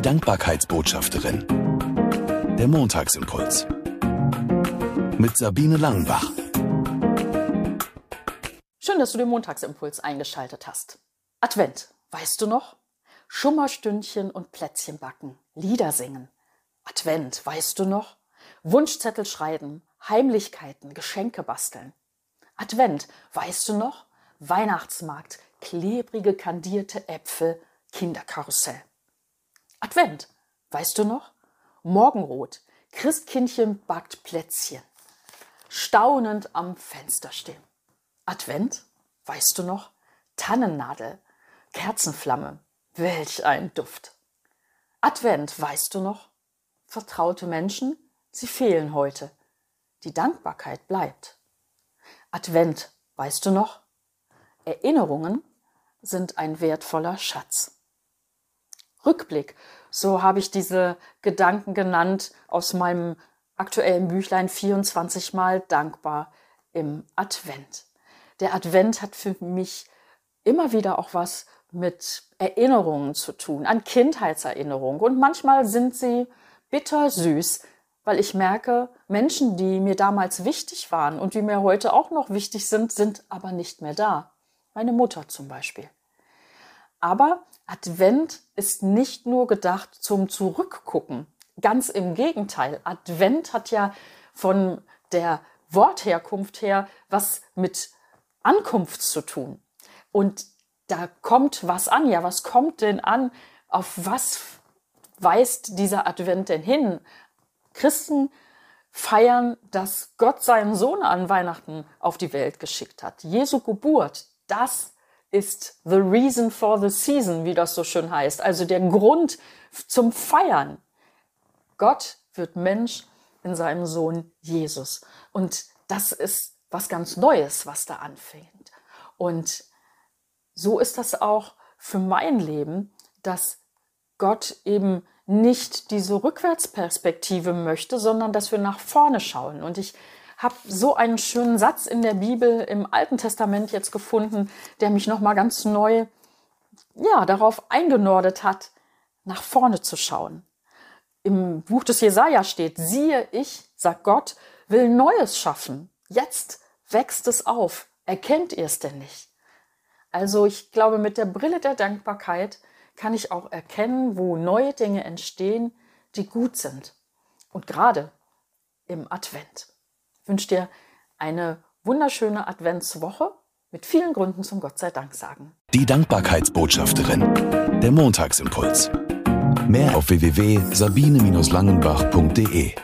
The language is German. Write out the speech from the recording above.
Die Dankbarkeitsbotschafterin. Der Montagsimpuls. Mit Sabine Langenbach. Schön, dass du den Montagsimpuls eingeschaltet hast. Advent, weißt du noch? Schummerstündchen und Plätzchen backen, Lieder singen. Advent, weißt du noch? Wunschzettel schreiben, Heimlichkeiten, Geschenke basteln. Advent, weißt du noch? Weihnachtsmarkt, klebrige kandierte Äpfel, Kinderkarussell. Advent, weißt du noch? Morgenrot, Christkindchen backt Plätzchen. Staunend am Fenster stehen. Advent, weißt du noch? Tannennadel, Kerzenflamme, welch ein Duft. Advent, weißt du noch? Vertraute Menschen, sie fehlen heute. Die Dankbarkeit bleibt. Advent, weißt du noch? Erinnerungen sind ein wertvoller Schatz. Rückblick, so habe ich diese Gedanken genannt aus meinem aktuellen Büchlein 24 Mal dankbar im Advent. Der Advent hat für mich immer wieder auch was mit Erinnerungen zu tun, an Kindheitserinnerungen. Und manchmal sind sie bitter süß, weil ich merke, Menschen, die mir damals wichtig waren und die mir heute auch noch wichtig sind, sind aber nicht mehr da. Meine Mutter zum Beispiel. Aber Advent ist nicht nur gedacht zum Zurückgucken. Ganz im Gegenteil. Advent hat ja von der Wortherkunft her was mit Ankunft zu tun. Und da kommt was an. Ja, was kommt denn an? Auf was weist dieser Advent denn hin? Christen feiern, dass Gott seinen Sohn an Weihnachten auf die Welt geschickt hat. Jesu Geburt, das ist the reason for the season, wie das so schön heißt. Also der Grund zum Feiern. Gott wird Mensch in seinem Sohn Jesus. Und das ist was ganz Neues, was da anfängt. Und so ist das auch für mein Leben, dass Gott eben nicht diese Rückwärtsperspektive möchte, sondern dass wir nach vorne schauen. Und ich habe so einen schönen Satz in der Bibel im Alten Testament jetzt gefunden, der mich noch mal ganz neu ja, darauf eingenordet hat, nach vorne zu schauen. Im Buch des Jesaja steht, siehe, ich, sagt Gott, will Neues schaffen. Jetzt wächst es auf. Erkennt ihr es denn nicht? Also ich glaube, mit der Brille der Dankbarkeit kann ich auch erkennen, wo neue Dinge entstehen, die gut sind. Und gerade im Advent wünsche dir eine wunderschöne Adventswoche mit vielen Gründen zum Gott sei Dank sagen. Die Dankbarkeitsbotschafterin. Der Montagsimpuls. Mehr auf www.sabine-langenbach.de